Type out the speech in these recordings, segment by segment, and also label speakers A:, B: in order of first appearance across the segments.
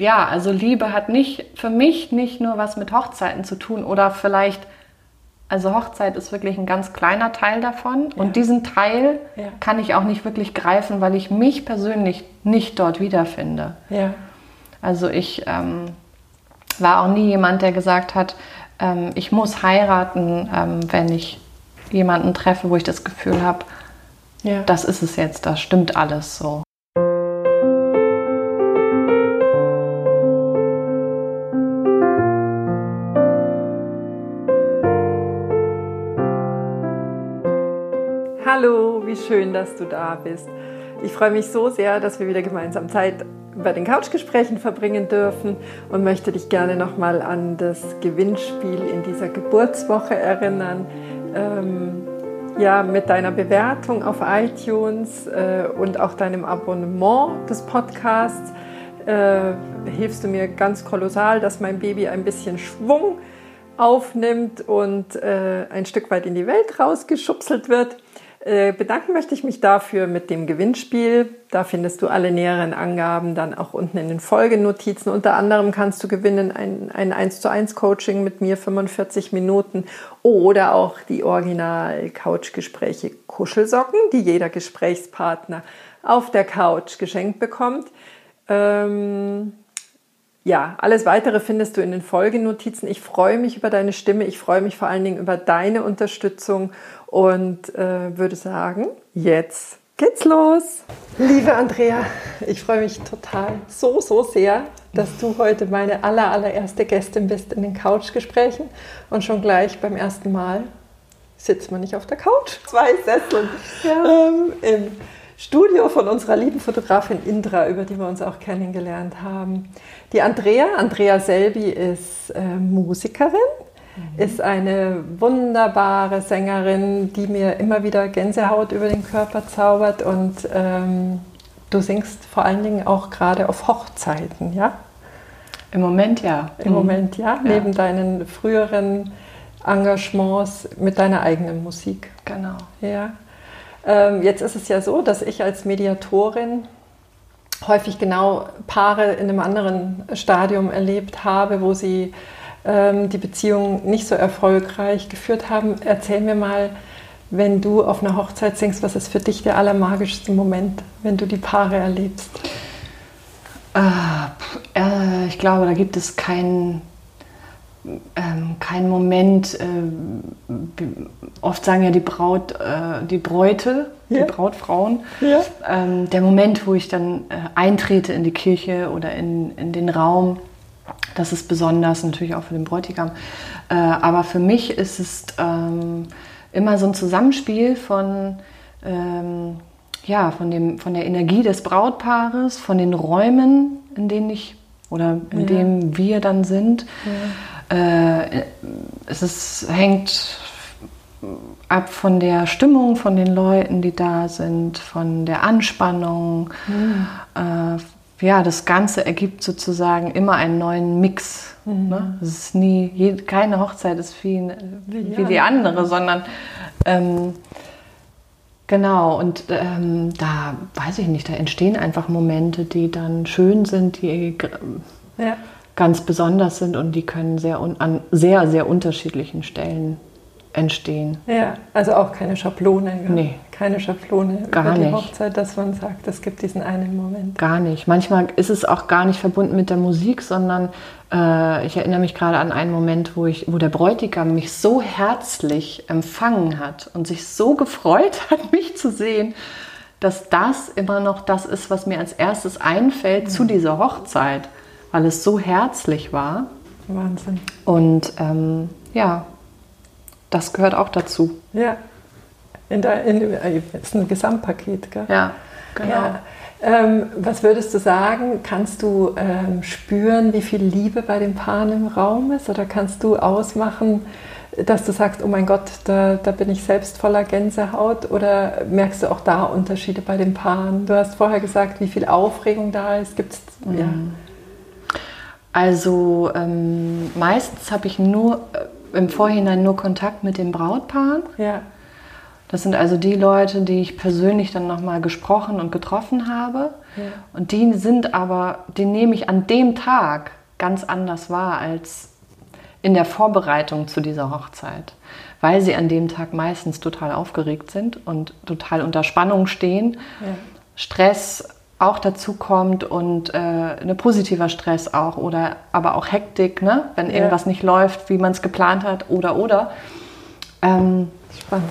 A: Ja, also Liebe hat nicht für mich nicht nur was mit Hochzeiten zu tun oder vielleicht, also Hochzeit ist wirklich ein ganz kleiner Teil davon
B: Ja.
A: und diesen Teil
B: Ja.
A: kann ich auch nicht wirklich greifen, weil ich mich persönlich nicht dort wiederfinde.
B: Ja.
A: Also ich ähm, war auch nie jemand, der gesagt hat, ähm, ich muss heiraten, ähm, wenn ich jemanden treffe, wo ich das Gefühl habe, das ist es jetzt, das stimmt alles so.
B: Schön, dass du da bist. Ich freue mich so sehr, dass wir wieder gemeinsam Zeit bei den Couchgesprächen verbringen dürfen und möchte dich gerne nochmal an das Gewinnspiel in dieser Geburtswoche erinnern. Ähm, ja, mit deiner Bewertung auf iTunes äh, und auch deinem Abonnement des Podcasts äh, hilfst du mir ganz kolossal, dass mein Baby ein bisschen Schwung aufnimmt und äh, ein Stück weit in die Welt rausgeschubselt wird. Äh, bedanken möchte ich mich dafür mit dem Gewinnspiel. Da findest du alle näheren Angaben dann auch unten in den Folgenotizen. Unter anderem kannst du gewinnen ein, ein 1 zu 1 Coaching mit mir 45 Minuten oder auch die Original Couchgespräche Kuschelsocken, die jeder Gesprächspartner auf der Couch geschenkt bekommt. Ähm, ja, alles weitere findest du in den Folgenotizen. Ich freue mich über deine Stimme. Ich freue mich vor allen Dingen über deine Unterstützung und äh, würde sagen, jetzt geht's los. Liebe Andrea, ich freue mich total, so, so sehr, dass du heute meine aller, allererste Gästin bist in den Couchgesprächen und schon gleich beim ersten Mal sitzt man nicht auf der Couch. Zwei Sesseln ähm, im Studio von unserer lieben Fotografin Indra, über die wir uns auch kennengelernt haben. Die Andrea, Andrea Selby ist äh, Musikerin, ist eine wunderbare Sängerin, die mir immer wieder Gänsehaut über den Körper zaubert und ähm, du singst vor allen Dingen auch gerade auf Hochzeiten, ja?
A: Im Moment ja.
B: Im Moment, ja, neben deinen früheren Engagements mit deiner eigenen Musik.
A: Genau.
B: Ja. Ähm, jetzt ist es ja so, dass ich als Mediatorin häufig genau Paare in einem anderen Stadium erlebt habe, wo sie ähm, die Beziehung nicht so erfolgreich geführt haben. Erzähl mir mal, wenn du auf einer Hochzeit singst, was ist für dich der allermagischste Moment, wenn du die Paare erlebst?
A: Pf, äh, ich glaube, da gibt es keinen ähm, keinen Moment. Äh, oft sagen ja die Braut, äh, die Bräute,
B: Ja.
A: die Brautfrauen,
B: Ja.
A: ähm, der Moment, wo ich dann äh, eintrete in die Kirche oder in, in den Raum. Das ist besonders natürlich auch für den Bräutigam. Äh, aber für mich ist es ähm, immer so ein Zusammenspiel von ähm, ja, von, dem, von der Energie des Brautpaares, von den Räumen, in denen ich oder in
B: Ja.
A: denen wir dann sind. Äh, es ist, hängt ab von der Stimmung von den Leuten, die da sind, von der Anspannung. Äh, ja, das Ganze ergibt sozusagen immer einen neuen Mix. Ne? Es ist nie, je, keine Hochzeit ist wie, wie, wie die andere, sondern ähm, Genau, und ähm, da weiß ich nicht, da entstehen einfach Momente, die dann schön sind, die
B: Ja.
A: ganz besonders sind und die können sehr un an sehr, sehr unterschiedlichen Stellen entstehen.
B: Ja, also auch keine Schablone. gell?
A: Nee.
B: Keine Schablone
A: Gar
B: über die
A: nicht.
B: Hochzeit, dass man sagt, es gibt diesen einen Moment.
A: Gar nicht. Manchmal ist es auch gar nicht verbunden mit der Musik, sondern äh, ich erinnere mich gerade an einen Moment, wo, ich, wo der Bräutigam mich so herzlich empfangen hat und sich so gefreut hat, mich zu sehen, dass das immer noch das ist, was mir als erstes einfällt zu dieser Hochzeit, weil es so herzlich war.
B: Wahnsinn.
A: Und ähm, ja, das gehört auch dazu.
B: Ja. In der, in, äh, ist ein Gesamtpaket, gell?
A: Ja, genau.
B: Ja. Ähm, was würdest du sagen? Kannst du ähm, spüren, wie viel Liebe bei den Paaren im Raum ist? Oder kannst du ausmachen, dass du sagst, oh mein Gott, da, da bin ich selbst voller Gänsehaut? Oder merkst du auch da Unterschiede bei den Paaren? Du hast vorher gesagt, wie viel Aufregung da ist. Gibt's, ja.
A: Also ähm, meistens habe ich nur äh, im Vorhinein nur Kontakt mit den Brautpaaren.
B: ja,
A: Das sind also die Leute, die ich persönlich dann nochmal gesprochen und getroffen habe. Ja. Und die sind aber, die nehme ich an dem Tag ganz anders wahr als in der Vorbereitung zu dieser Hochzeit. Weil sie an dem Tag meistens total aufgeregt sind und total unter Spannung stehen. Ja. Stress auch dazu kommt und äh, eine positiver Stress auch oder aber auch Hektik, ne? wenn ja. irgendwas nicht läuft, wie man es geplant hat oder oder. Ähm, Spannend.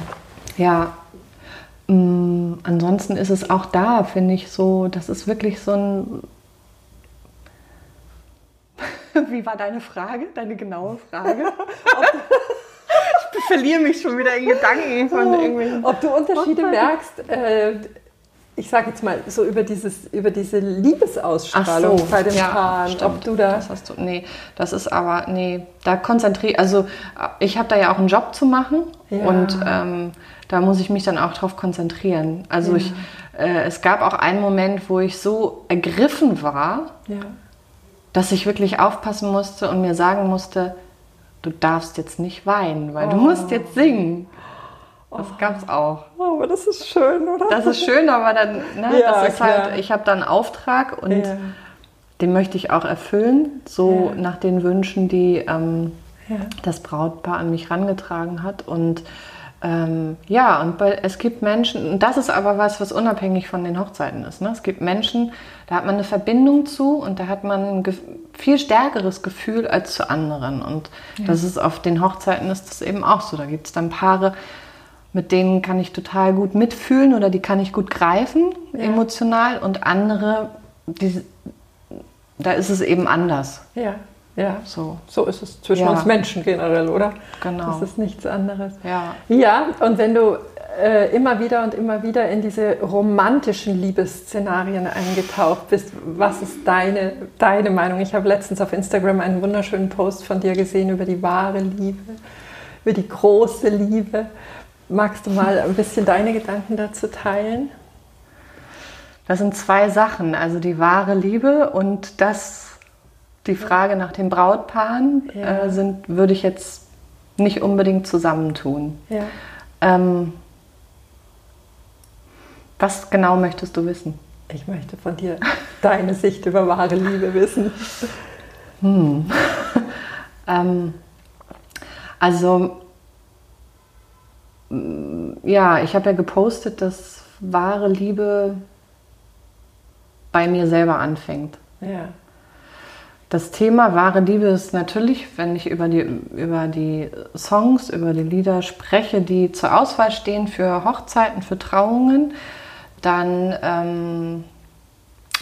A: Ja. Ähm, ansonsten ist es auch da, finde ich so, das ist wirklich so ein. wie war deine Frage, deine genaue Frage? ich verliere mich schon wieder in Gedanken von irgendwelchen.
B: Ob du Unterschiede merkst. Äh, ich sage jetzt mal so über dieses über diese Liebesausstrahlung
A: so, bei den ja, Paaren, stimmt. ob du da das hast du nee, das ist aber nee, da konzentriere also ich habe da ja auch einen Job zu machen ja. und ähm, da muss ich mich dann auch drauf konzentrieren. Also ja. ich äh, es gab auch einen Moment, wo ich so ergriffen war, dass ich wirklich aufpassen musste und mir sagen musste, du darfst jetzt nicht weinen, weil oh. du musst jetzt singen. Das gab es auch.
B: Oh, aber das ist schön, oder?
A: Das ist schön, aber dann, ne, ja, das ist klar. halt, ich habe da einen Auftrag und ja. den möchte ich auch erfüllen, so ja. nach den Wünschen, die ähm, das Brautpaar an mich rangetragen hat. Und ähm, ja, und bei, es gibt Menschen, und das ist aber was, was unabhängig von den Hochzeiten ist. Ne? Es gibt Menschen, da hat man eine Verbindung zu und da hat man ein viel stärkeres Gefühl als zu anderen. Und das ist auf den Hochzeiten ist das eben auch so. Da gibt es dann Paare, mit denen kann ich total gut mitfühlen oder die kann ich gut greifen, ja. emotional. Und andere, die, da ist es eben anders.
B: Ja, ja. So, so ist es zwischen ja. uns Menschen generell, oder?
A: Genau.
B: Das ist nichts anderes.
A: Ja.
B: Ja, und wenn du äh, immer wieder und immer wieder in diese romantischen Liebesszenarien eingetaucht bist, was ist deine, deine Meinung? Ich habe letztens auf Instagram einen wunderschönen Post von dir gesehen über die wahre Liebe, über die große Liebe. Magst du mal ein bisschen deine Gedanken dazu teilen?
A: Das sind zwei Sachen, also die wahre Liebe und das, die Frage nach den Brautpaaren ja. äh, sind, würde ich jetzt nicht unbedingt zusammentun. Ja. Ähm, was genau möchtest du wissen?
B: Ich möchte von dir deine Sicht über wahre Liebe wissen.
A: Hm. ähm, also ja, ich habe ja gepostet, dass wahre Liebe bei mir selber anfängt.
B: Ja.
A: Das Thema wahre Liebe ist natürlich, wenn ich über die, über die Songs, über die Lieder spreche, die zur Auswahl stehen für Hochzeiten, für Trauungen, dann ähm,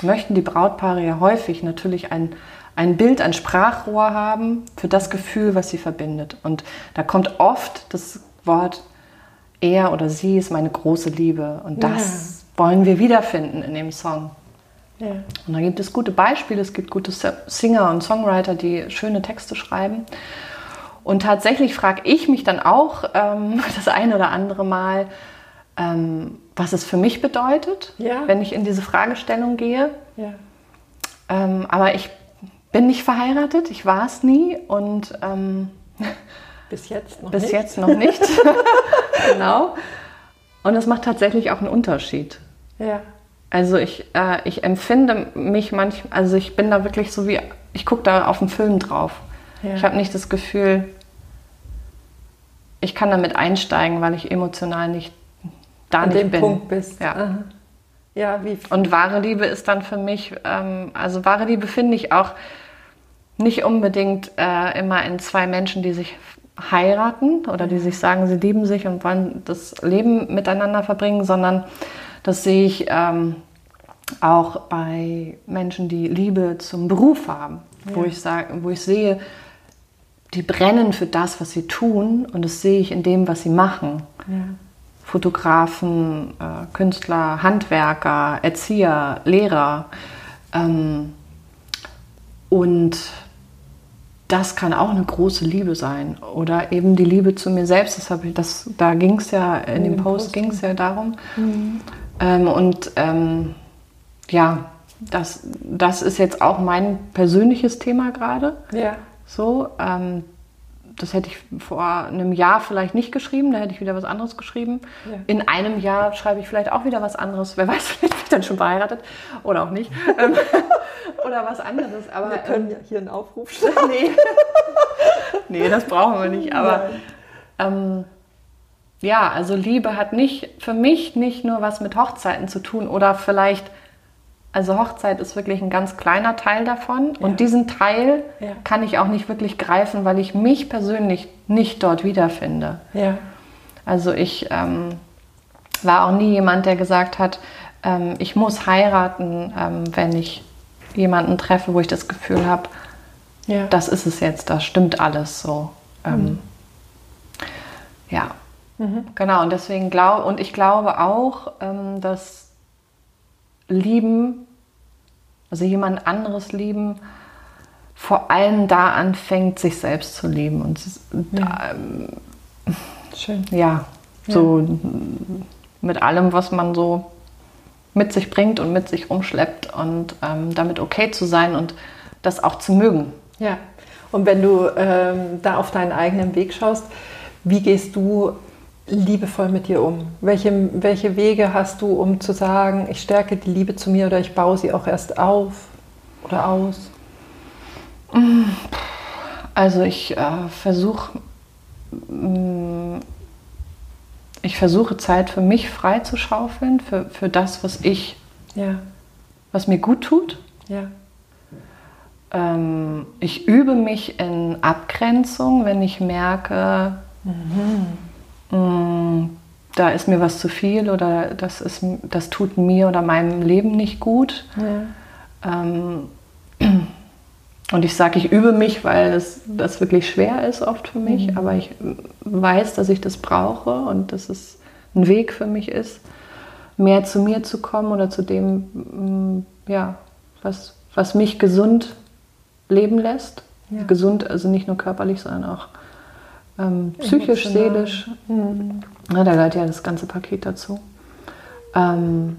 A: möchten die Brautpaare ja häufig natürlich ein, ein Bild, ein Sprachrohr haben für das Gefühl, was sie verbindet. Und da kommt oft das Wort er oder sie ist meine große Liebe. Und das ja. wollen wir wiederfinden in dem Song. Ja. Und da gibt es gute Beispiele, es gibt gute Singer und Songwriter, die schöne Texte schreiben. Und tatsächlich frage ich mich dann auch ähm, das eine oder andere Mal, ähm, was es für mich bedeutet, ja. wenn ich in diese Fragestellung gehe. Ja. Ähm, aber ich bin nicht verheiratet, ich war es nie und ähm,
B: bis jetzt noch
A: bis
B: nicht.
A: jetzt noch nicht. genau. Und es macht tatsächlich auch einen Unterschied.
B: Ja.
A: Also ich, äh, ich empfinde mich manchmal, also ich bin da wirklich so wie, ich gucke da auf den Film drauf. Ja. Ich habe nicht das Gefühl, ich kann damit einsteigen, weil ich emotional nicht da
B: An
A: nicht
B: dem
A: bin.
B: Punkt bist.
A: Ja. Ja, wie Und wahre Liebe ist dann für mich, ähm, also wahre Liebe finde ich auch nicht unbedingt äh, immer in zwei Menschen, die sich heiraten oder die sich sagen, sie lieben sich und wollen das Leben miteinander verbringen, sondern das sehe ich ähm, auch bei Menschen, die Liebe zum Beruf haben, ja. wo, ich sag, wo ich sehe, die brennen für das, was sie tun und das sehe ich in dem, was sie machen. Ja. Fotografen, äh, Künstler, Handwerker, Erzieher, Lehrer. Ähm, und das kann auch eine große Liebe sein. Oder eben die Liebe zu mir selbst. Das ich, das, da ging es ja, in, dem Post ging es ja darum. Mhm. Ähm, und ähm, ja, das, das ist jetzt auch mein persönliches Thema gerade.
B: Ja.
A: So, ähm, das hätte ich vor einem Jahr vielleicht nicht geschrieben, da hätte ich wieder was anderes geschrieben. Ja. In einem Jahr schreibe ich vielleicht auch wieder was anderes. Wer weiß, vielleicht bin ich dann schon verheiratet oder auch nicht. Ähm, oder was anderes.
B: Aber, wir können ja hier einen Aufruf stellen.
A: nee. nee, das brauchen wir nicht. Aber ähm, ja, also Liebe hat nicht für mich nicht nur was mit Hochzeiten zu tun oder vielleicht also Hochzeit ist wirklich ein ganz kleiner Teil davon. Ja. Und diesen Teil ja. kann ich auch nicht wirklich greifen, weil ich mich persönlich nicht dort wiederfinde. Ja. Also ich ähm, war auch nie jemand, der gesagt hat, ähm, ich muss heiraten, ähm, wenn ich jemanden treffe, wo ich das Gefühl habe, ja. das ist es jetzt, das stimmt alles so. Ähm, mhm. Ja, mhm. genau. Und deswegen glaube, und ich glaube auch, ähm, dass lieben, also jemand anderes lieben, vor allem da anfängt, sich selbst zu lieben. Und ja. Ähm, Schön. Ja, so ja. mit allem, was man so mit sich bringt und mit sich rumschleppt und ähm, damit okay zu sein und das auch zu mögen.
B: Ja, und wenn du ähm, da auf deinen eigenen Weg schaust, wie gehst du liebevoll mit dir um? Welche, welche Wege hast du, um zu sagen, ich stärke die Liebe zu mir oder ich baue sie auch erst auf oder aus?
A: Also ich äh, versuche mm, ich versuche Zeit für mich frei zu schaufeln, für, für das, was ich, ja. was mir gut tut. Ja. Ähm, ich übe mich in Abgrenzung, wenn ich merke, mhm Mm, da ist mir was zu viel oder das, ist, das tut mir oder meinem Leben nicht gut. Ja. Ähm, und ich sage, ich übe mich, weil es, das wirklich schwer ist oft für mich, mhm. aber ich weiß, dass ich das brauche und dass es ein Weg für mich ist, mehr zu mir zu kommen oder zu dem, mm, ja, was, was mich gesund leben lässt. Ja. Gesund, also nicht nur körperlich, sondern auch ähm, psychisch, seelisch. Mhm. Ja, da gehört ja das ganze Paket dazu. Ähm,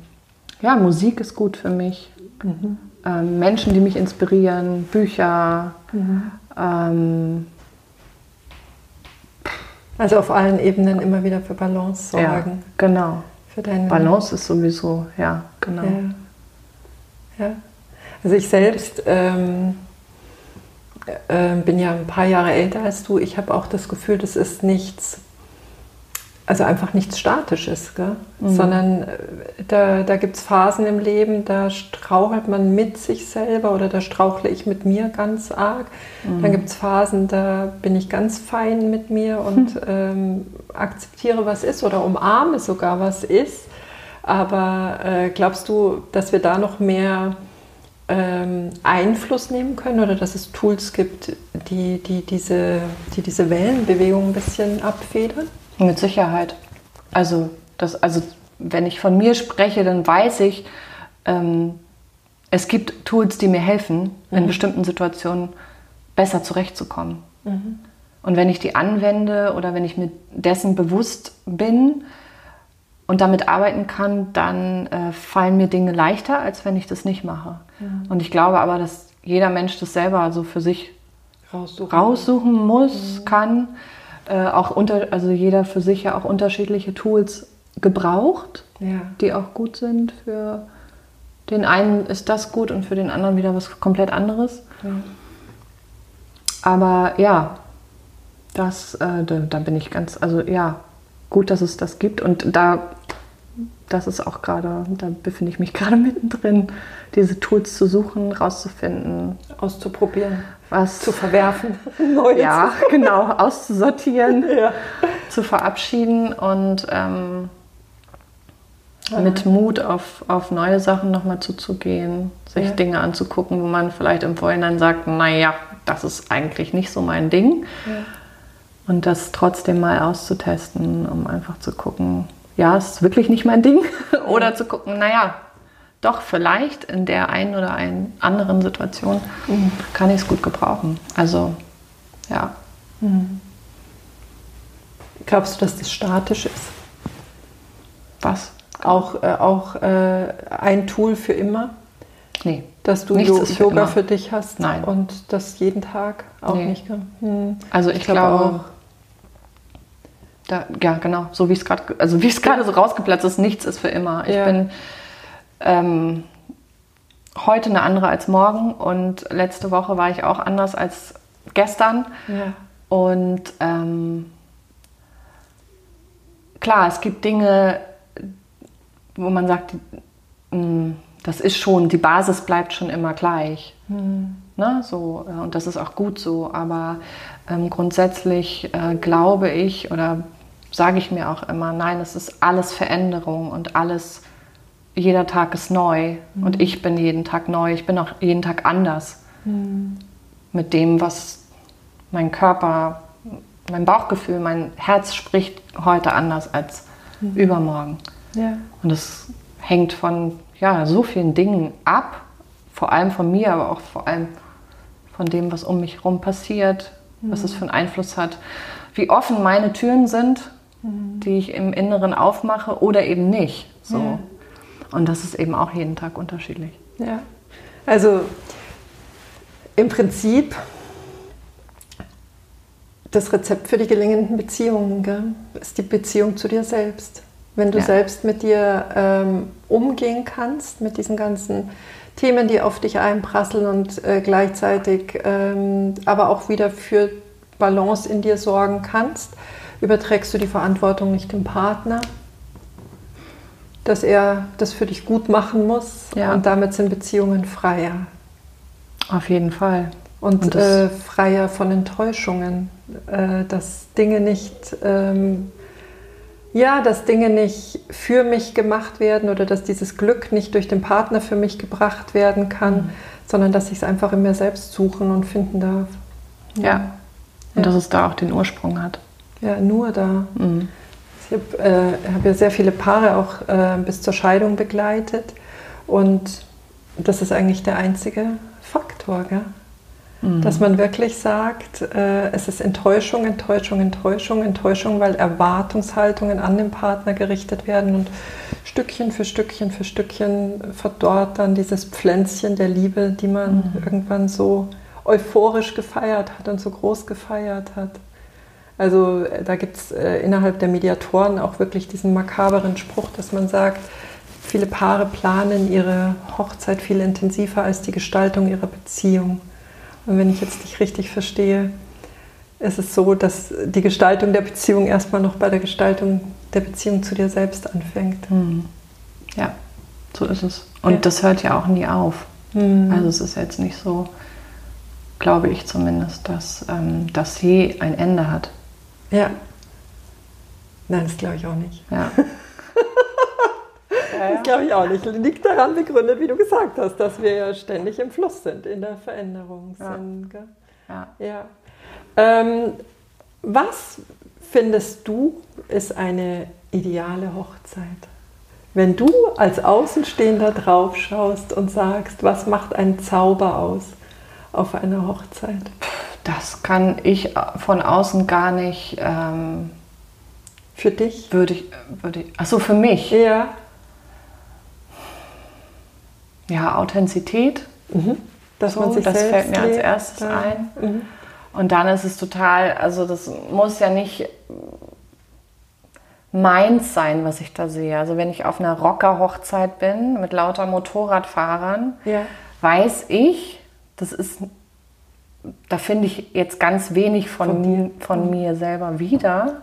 A: ja, Musik ist gut für mich. Mhm. Ähm, Menschen, die mich inspirieren, Bücher. Mhm. Ähm,
B: also auf allen Ebenen immer wieder für Balance sorgen.
A: Ja, genau. Für deine Balance ist sowieso, ja, genau.
B: Ja. ja. Also ich selbst ähm, äh, bin ja ein paar Jahre älter als du. Ich habe auch das Gefühl, das ist nichts, also einfach nichts Statisches, mhm. sondern äh, da, da gibt es Phasen im Leben, da strauchelt man mit sich selber oder da strauchle ich mit mir ganz arg. Mhm. Dann gibt es Phasen, da bin ich ganz fein mit mir und mhm. ähm, akzeptiere, was ist oder umarme sogar, was ist. Aber äh, glaubst du, dass wir da noch mehr ähm, Einfluss nehmen können oder dass es Tools gibt, die, die, diese, die diese Wellenbewegung ein bisschen abfedern?
A: Mit Sicherheit. Also, das, also wenn ich von mir spreche, dann weiß ich, ähm, es gibt Tools, die mir helfen, mhm. in bestimmten Situationen besser zurechtzukommen. Mhm. Und wenn ich die anwende oder wenn ich mir dessen bewusst bin, und damit arbeiten kann, dann äh, fallen mir Dinge leichter, als wenn ich das nicht mache. Mhm. Und ich glaube aber, dass jeder Mensch das selber so für sich raussuchen, raussuchen muss, mhm. kann. Äh, auch unter, also jeder für sich ja auch unterschiedliche Tools gebraucht, ja. die auch gut sind. Für den einen ist das gut und für den anderen wieder was komplett anderes. Ja. Aber ja, das, äh, da, da bin ich ganz, also ja, gut, dass es das gibt. Und da, das ist auch gerade, da befinde ich mich gerade mittendrin, diese Tools zu suchen, rauszufinden,
B: auszuprobieren,
A: was
B: zu verwerfen,
A: neu ja, genau, auszusortieren, ja. zu verabschieden und ähm, ja. mit Mut auf, auf neue Sachen nochmal zuzugehen, sich ja. Dinge anzugucken, wo man vielleicht im Vorhinein sagt, naja, das ist eigentlich nicht so mein Ding. Und das trotzdem mal auszutesten, um einfach zu gucken, ja, ist wirklich nicht mein Ding. oder zu gucken, naja, doch, vielleicht in der einen oder einen anderen Situation mhm. kann ich es gut gebrauchen. Also, ja. Mhm.
B: Glaubst du, dass das statisch ist?
A: Was?
B: Auch, äh, auch äh, ein Tool für immer?
A: Nee.
B: Dass du
A: Nichts für
B: Yoga
A: immer.
B: für dich hast
A: Nein.
B: und das jeden Tag auch
A: Nee.
B: nicht. Hm.
A: Also ich,
B: glaub
A: glaube, Da, ja, genau, so wie es gerade, also wie es gerade so rausgeplatzt ist, nichts ist für immer. Ich
B: Ja.
A: bin ähm, heute eine andere als morgen und letzte Woche war ich auch anders als gestern.
B: Ja.
A: Und ähm, klar, es gibt Dinge, wo man sagt, mh, das ist schon, die Basis bleibt schon immer gleich. Ne, so, äh, und das ist auch gut so. Aber ähm, grundsätzlich äh, glaube ich oder sage ich mir auch immer, nein, es ist alles Veränderung und alles, jeder Tag ist neu. Und ich bin jeden Tag neu. Ich bin auch jeden Tag anders mit dem, was mein Körper, mein Bauchgefühl, mein Herz spricht heute anders als übermorgen.
B: Ja.
A: Und das hängt von ja, so vielen Dingen ab, vor allem von mir, aber auch vor allem von dem, was um mich herum passiert, was es für einen Einfluss hat, wie offen meine Türen sind, die ich im Inneren aufmache oder eben nicht. So.
B: Ja.
A: Und das ist eben auch jeden Tag unterschiedlich.
B: Ja. Also im Prinzip das Rezept für die gelingenden Beziehungen gell, ist die Beziehung zu dir selbst. Wenn du
A: Ja.
B: selbst mit dir ähm, umgehen kannst, mit diesen ganzen Themen, die auf dich einprasseln und äh, gleichzeitig ähm, aber auch wieder für Balance in dir sorgen kannst, überträgst du die Verantwortung nicht dem Partner, dass er das für dich gut machen muss
A: Ja.
B: und damit sind Beziehungen freier
A: Auf jeden Fall.
B: und,
A: Und
B: äh, freier von Enttäuschungen, äh, dass Dinge nicht, ähm, ja, dass Dinge nicht für mich gemacht werden oder dass dieses Glück nicht durch den Partner für mich gebracht werden kann,
A: Mhm.
B: sondern dass ich es einfach in mir selbst suchen und finden darf.
A: Ja. Und
B: Ja.
A: dass es da auch den Ursprung hat.
B: Ja, nur da.
A: Mhm.
B: Ich habe äh, hab ja sehr viele Paare auch äh, bis zur Scheidung begleitet und das ist eigentlich der einzige Faktor, gell?
A: Mhm.
B: dass man wirklich sagt, äh, es ist Enttäuschung, Enttäuschung, Enttäuschung, Enttäuschung, weil Erwartungshaltungen an den Partner gerichtet werden und Stückchen für Stückchen für Stückchen verdorrt dann dieses Pflänzchen der Liebe, die man irgendwann so euphorisch gefeiert hat und so groß gefeiert hat. Also äh, da gibt es äh, innerhalb der Mediatoren auch wirklich diesen makaberen Spruch, dass man sagt, viele Paare planen ihre Hochzeit viel intensiver als die Gestaltung ihrer Beziehung. Und wenn ich jetzt dich richtig verstehe, ist es so, dass die Gestaltung der Beziehung erstmal noch bei der Gestaltung der Beziehung zu dir selbst anfängt.
A: Mhm. Ja, so ist es. Und
B: Ja.
A: das hört ja auch nie auf.
B: Mhm.
A: Also es ist jetzt nicht so, glaube ich zumindest, dass ähm, das je ein Ende hat.
B: Ja. Nein, das glaube ich auch nicht.
A: Ja.
B: Das glaube ich auch nicht. Liegt daran begründet, wie du gesagt hast, dass wir ja ständig im Fluss sind, in der Veränderung
A: Ja.
B: sind. Gell?
A: ja.
B: Ja. Ähm, was findest du ist eine ideale Hochzeit? Wenn du als Außenstehender drauf schaust und sagst, was macht einen Zauber aus auf einer Hochzeit?
A: Das kann ich von außen gar nicht, ähm,
B: Für dich?
A: würde ich, würde ich, achso, für mich.
B: Ja.
A: Ja, Authentizität.
B: Dass
A: So,
B: man sich
A: das fällt mir als erstes
B: Ja.
A: ein.
B: Mhm.
A: Und dann ist es total, also das muss ja nicht meins sein, was ich da sehe. Also wenn ich auf einer Rocker-Hochzeit bin mit lauter Motorradfahrern,
B: Ja.
A: weiß ich, das ist, da finde ich jetzt ganz wenig von,
B: Von
A: von mir selber wieder.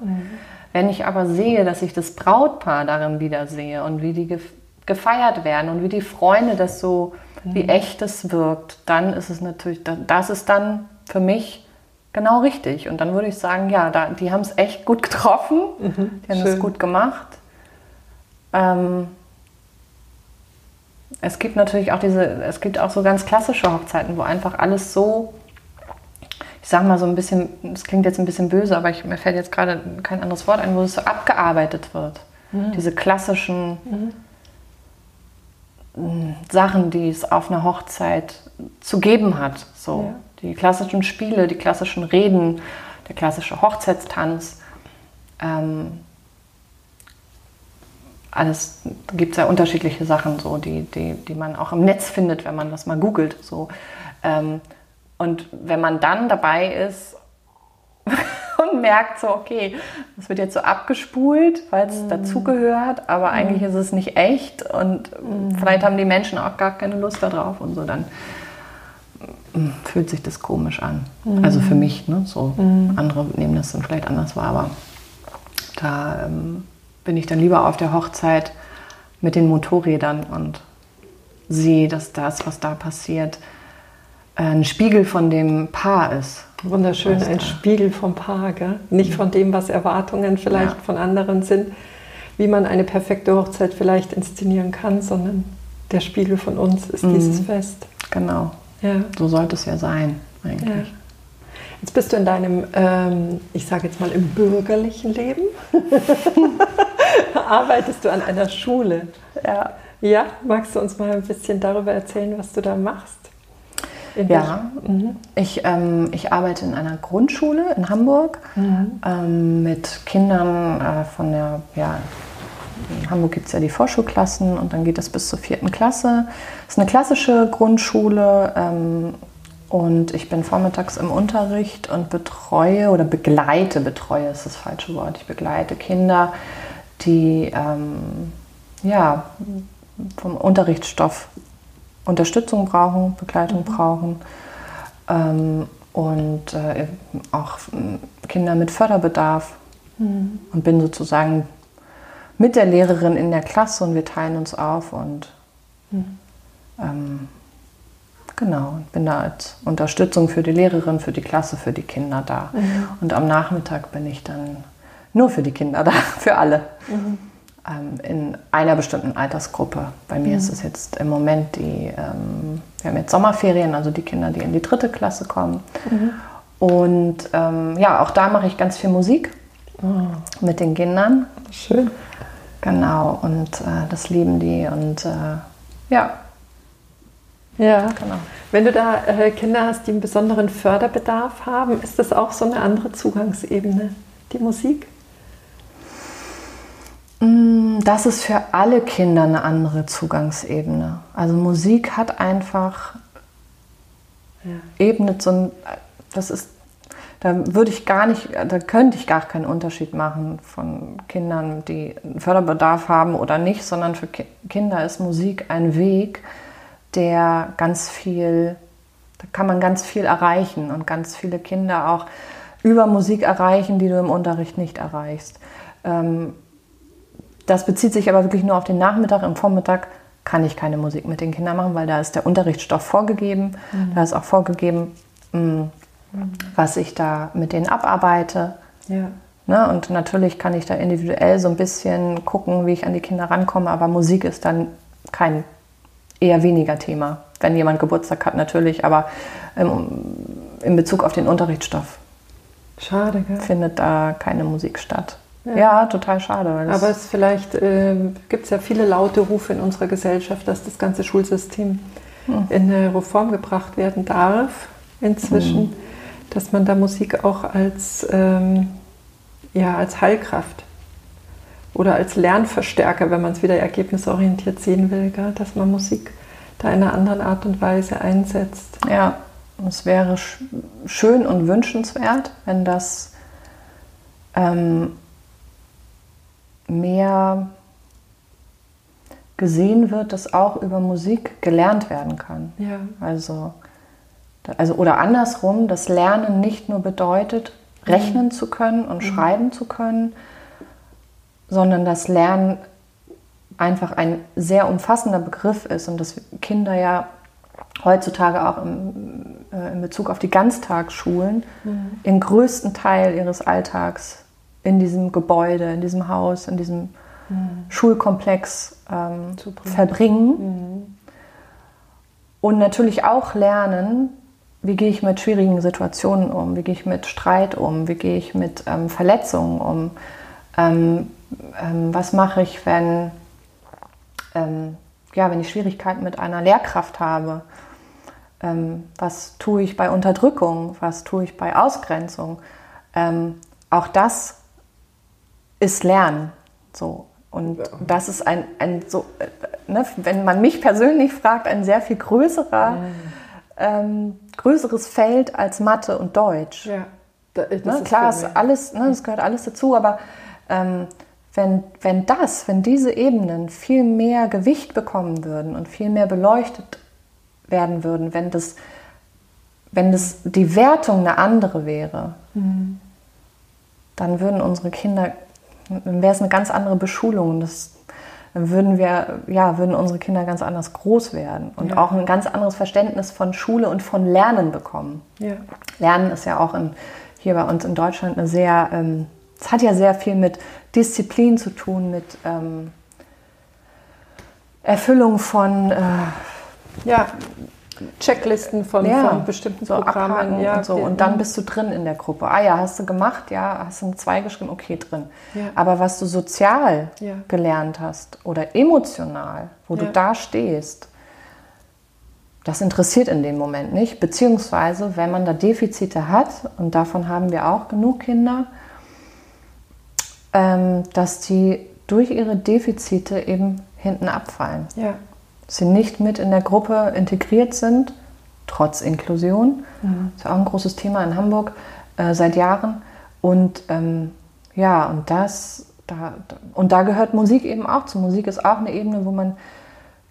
A: Wenn ich aber sehe, dass ich das Brautpaar darin wieder sehe und wie die gef gefeiert werden und wie die Freunde das so, wie echt es wirkt, dann ist es natürlich, da- das ist dann für mich genau richtig. Und dann würde ich sagen, ja, da, die haben es echt gut getroffen, die haben es gut gemacht. Ähm, es gibt natürlich auch diese, es gibt auch so ganz klassische Hochzeiten, wo einfach alles so, ich sag mal so ein bisschen, das klingt jetzt ein bisschen böse, aber ich, mir fällt jetzt gerade kein anderes Wort ein, wo es so abgearbeitet wird. Diese klassischen mh, Sachen, die es auf einer Hochzeit zu geben hat. So
B: Ja.
A: die klassischen Spiele, die klassischen Reden, der klassische Hochzeitstanz. Ähm, alles, gibt es ja unterschiedliche Sachen, so, die, die, die man auch im Netz findet, wenn man das mal googelt. So. Ähm, und wenn man dann dabei ist und merkt so, okay, das wird jetzt so abgespult, weil es mm. dazugehört, aber mm. eigentlich ist es nicht echt und mm. vielleicht haben die Menschen auch gar keine Lust darauf und so, dann mm, fühlt sich das komisch an. Mm. Also für mich, ne? so mm. andere nehmen das dann vielleicht anders wahr, aber da ähm, bin ich dann lieber auf der Hochzeit mit den Motorrädern und sehe, dass das, was da passiert, ein Spiegel von dem Paar ist.
B: Wunderschön, ein Spiegel vom Paar, gell? nicht von dem, was Erwartungen vielleicht ja. von anderen sind, wie man eine perfekte Hochzeit vielleicht inszenieren kann, sondern der Spiegel von uns ist mhm. dieses Fest.
A: Genau. Ja. So sollte es ja sein, eigentlich. Ja.
B: Jetzt bist du in deinem, ähm, ich sage jetzt mal, im bürgerlichen Leben. Arbeitest du an einer Schule? Ja. Ja, magst du uns mal ein bisschen darüber erzählen, was du da machst?
A: Ja, mhm. ich, ähm, ich arbeite in einer Grundschule in Hamburg mhm. ähm, mit Kindern äh, von der, ja, in Hamburg gibt es ja die Vorschulklassen und dann geht das bis zur vierten Klasse. Es ist eine klassische Grundschule ähm, und ich bin vormittags im Unterricht und betreue oder begleite, betreue ist das falsche Wort, ich begleite Kinder, die ähm, ja, vom Unterrichtsstoff Unterstützung brauchen, Begleitung mhm. brauchen ähm, und äh, auch Kinder mit Förderbedarf mhm. und bin sozusagen mit der Lehrerin in der Klasse und wir teilen uns auf und mhm. ähm, genau, bin da als Unterstützung für die Lehrerin, für die Klasse, für die Kinder da. Mhm. Und am Nachmittag bin ich dann nur für die Kinder da, für alle. Ähm, in einer bestimmten Altersgruppe. Bei mir mhm. ist es jetzt im Moment die, ähm, wir haben jetzt Sommerferien, also die Kinder, die in die dritte Klasse kommen. Mhm. Und ähm, ja, auch da mache ich ganz viel Musik oh. mit den Kindern.
B: Schön.
A: Genau, und äh, das lieben die und äh, ja.
B: Ja, genau. Wenn du da äh, Kinder hast, die einen besonderen Förderbedarf haben, ist das auch so eine andere Zugangsebene, die Musik?
A: Mm, das ist für alle Kinder eine andere Zugangsebene. Also Musik hat einfach ja. ebnet so ein, das ist, da würde ich gar nicht, da könnte ich gar keinen Unterschied machen von Kindern, die einen Förderbedarf haben oder nicht, sondern für Kinder ist Musik ein Weg, der ganz viel, da kann man ganz viel erreichen und ganz viele Kinder auch über Musik erreichen, die du im Unterricht nicht erreichst. Ähm, das bezieht sich aber wirklich nur auf den Nachmittag. Im Vormittag kann ich keine Musik mit den Kindern machen, weil da ist der Unterrichtsstoff vorgegeben. Mhm. Da ist auch vorgegeben, mh, mm, was ich da mit denen abarbeite. Ja. Ne? Und natürlich kann ich da individuell so ein bisschen gucken, wie ich an die Kinder rankomme, aber Musik ist dann kein eher weniger Thema. Wenn jemand Geburtstag hat, natürlich, aber im, in Bezug auf den Unterrichtsstoff
B: Schade,
A: gell? findet da keine Musik statt. Ja, ja total schade.
B: Aber es vielleicht äh, gibt es ja viele laute Rufe in unserer Gesellschaft, dass das ganze Schulsystem hm. in eine Reform gebracht werden darf inzwischen, hm. dass man da Musik auch als, ähm, ja, als Heilkraft oder als Lernverstärker, wenn man es wieder ergebnisorientiert sehen will, gell? dass man Musik da in einer anderen Art und Weise einsetzt.
A: Ja, es wäre schön und wünschenswert, wenn das ähm, mehr gesehen wird, dass auch über Musik gelernt werden kann. Ja. Also, also oder andersrum, dass Lernen nicht nur bedeutet, rechnen mhm. zu können und mhm. schreiben zu können, sondern dass Lernen einfach ein sehr umfassender Begriff ist und dass Kinder ja heutzutage auch im, äh, in Bezug auf die Ganztagsschulen mhm. den größten Teil ihres Alltags in diesem Gebäude, in diesem Haus, in diesem mhm. Schulkomplex ähm, verbringen. Mhm. Und natürlich auch lernen, wie gehe ich mit schwierigen Situationen um, wie gehe ich mit Streit um, wie gehe ich mit ähm, Verletzungen um, ähm, ähm was mache ich, wenn, ähm, ja, wenn ich Schwierigkeiten mit einer Lehrkraft habe, ähm, was tue ich bei Unterdrückung, was tue ich bei Ausgrenzung. auch das ist Lernen. So. Und das ist ein, ein so, ne, wenn man mich persönlich fragt, ein sehr viel größerer, ähm, größeres Feld als Mathe und Deutsch. Ja. Das ne, ist klar, ist alles, ne, das gehört alles dazu, aber ähm, wenn, wenn das, wenn diese Ebenen viel mehr Gewicht bekommen würden und viel mehr beleuchtet werden würden, wenn das, wenn das die Wertung eine andere wäre, mhm. dann würden unsere Kinder, dann wäre es eine ganz andere Beschulung. Das, dann würden wir, ja, würden unsere Kinder ganz anders groß werden und ja. auch ein ganz anderes Verständnis von Schule und von Lernen bekommen. Ja. Lernen ist ja auch in, hier bei uns in Deutschland eine sehr, ähm, es hat ja sehr viel mit Disziplin zu tun, mit ähm, Erfüllung von äh,
B: ja, Checklisten von, ja, von bestimmten so Programmen.
A: Ja, und, so. und dann bist du drin in der Gruppe. Ah ja, hast du gemacht, ja, hast du ein Zwei geschrieben, okay, drin. Ja. Aber was du sozial gelernt hast oder emotional, wo du da stehst, das interessiert in dem Moment nicht. Beziehungsweise, wenn man da Defizite hat, und davon haben wir auch genug Kinder, ähm, dass die durch ihre Defizite eben hinten abfallen. Ja. Sie nicht mit in der Gruppe integriert sind, trotz Inklusion. Mhm. Das ist auch ein großes Thema in Hamburg äh, seit Jahren. Und ähm, ja, und das, da, und da gehört Musik eben auch zu. Musik ist auch eine Ebene, wo man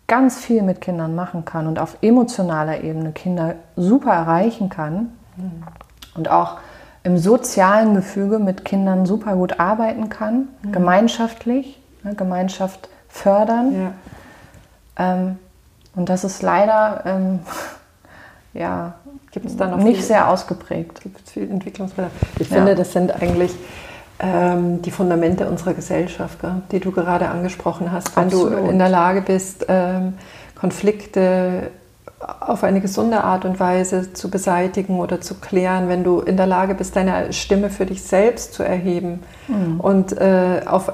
A: ganz viel mit Kindern machen kann und auf emotionaler Ebene Kinder super erreichen kann. Mhm. Und auch im sozialen Gefüge mit Kindern super gut arbeiten kann, mhm. gemeinschaftlich, ne, Gemeinschaft fördern. Ja. Ähm, und das ist leider ähm, ja, gibt's da noch nicht viel, sehr ausgeprägt.
B: Gibt es viel Entwicklungsbedarf. Ich ja. finde, das sind eigentlich ähm, die Fundamente unserer Gesellschaft, gell, die du gerade angesprochen hast. Wenn Absolut. du in der Lage bist, ähm, Konflikte auf eine gesunde Art und Weise zu beseitigen oder zu klären, wenn du in der Lage bist, deine Stimme für dich selbst zu erheben mhm. und äh, auf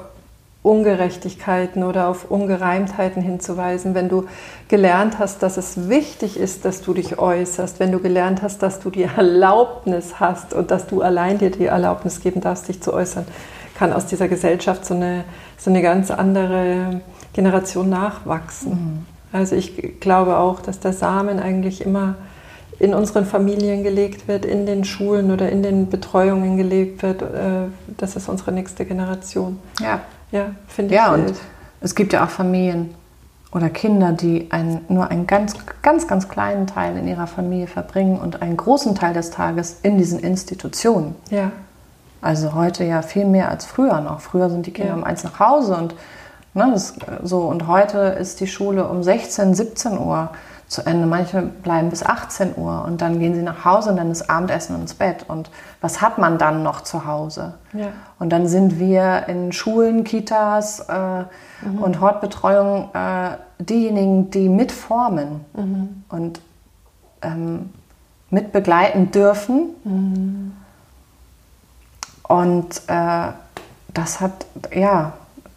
B: Ungerechtigkeiten oder auf Ungereimtheiten hinzuweisen, wenn du gelernt hast, dass es wichtig ist, dass du dich äußerst, wenn du gelernt hast, dass du die Erlaubnis hast und dass du allein dir die Erlaubnis geben darfst, dich zu äußern, kann aus dieser Gesellschaft so eine, so eine ganz andere Generation nachwachsen. Mhm. Also ich glaube auch, dass der Samen eigentlich immer in unseren Familien gelegt wird, in den Schulen oder in den Betreuungen gelegt wird. Äh, das ist unsere nächste Generation.
A: Ja, ja finde ich. Ja, und es gibt ja auch Familien oder Kinder, die ein, nur einen ganz, ganz, ganz kleinen Teil in ihrer Familie verbringen und einen großen Teil des Tages in diesen Institutionen. Ja. Also heute ja viel mehr als früher noch. Früher sind die Kinder ja. um eins nach Hause und Ne, das, so, und heute ist die Schule um 16, 17 Uhr zu Ende. Manche bleiben bis 18 Uhr und dann gehen sie nach Hause und dann ist Abendessen und ins Bett. Und was hat man dann noch zu Hause? Ja. Und dann sind wir in Schulen, Kitas äh, mhm. und Hortbetreuung äh, diejenigen, die mitformen mhm. und ähm, mitbegleiten dürfen. Mhm. Und äh, das hat, ja,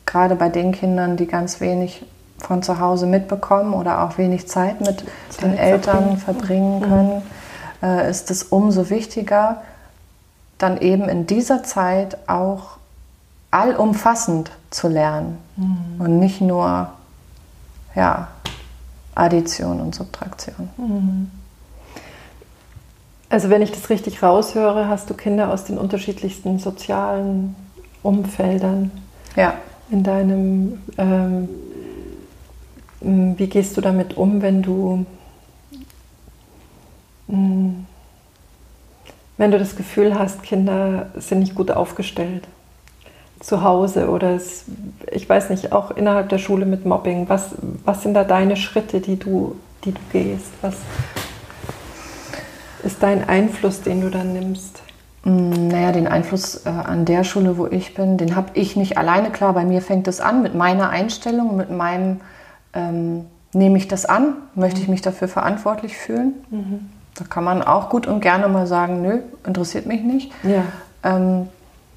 A: gerade bei den Kindern, die ganz wenig von zu Hause mitbekommen oder auch wenig Zeit mit Zeit den Eltern verbringen, mhm. können, mhm. äh, ist es umso wichtiger, dann eben in dieser Zeit auch allumfassend zu lernen mhm. und nicht nur ja, Addition und Subtraktion. Mhm.
B: Also wenn ich das richtig raushöre, hast du Kinder aus den unterschiedlichsten sozialen Umfeldern. Ja in deinem, ähm, wie gehst du damit um, wenn du, hm, wenn du das Gefühl hast, Kinder sind nicht gut aufgestellt zu Hause oder es, ich weiß nicht, auch innerhalb der Schule mit Mobbing, was, was sind da deine Schritte, die du, die du gehst? Was ist dein Einfluss, den du dann nimmst?
A: Mm, naja, den Einfluss äh, an der Schule, wo ich bin, den habe ich nicht alleine. Klar, bei mir fängt es an mit meiner Einstellung, mit meinem, ähm, nehme ich das an, möchte ich mich dafür verantwortlich fühlen. Mhm. Da kann man auch gut und gerne mal sagen, nö, interessiert mich nicht. Ja. Ähm,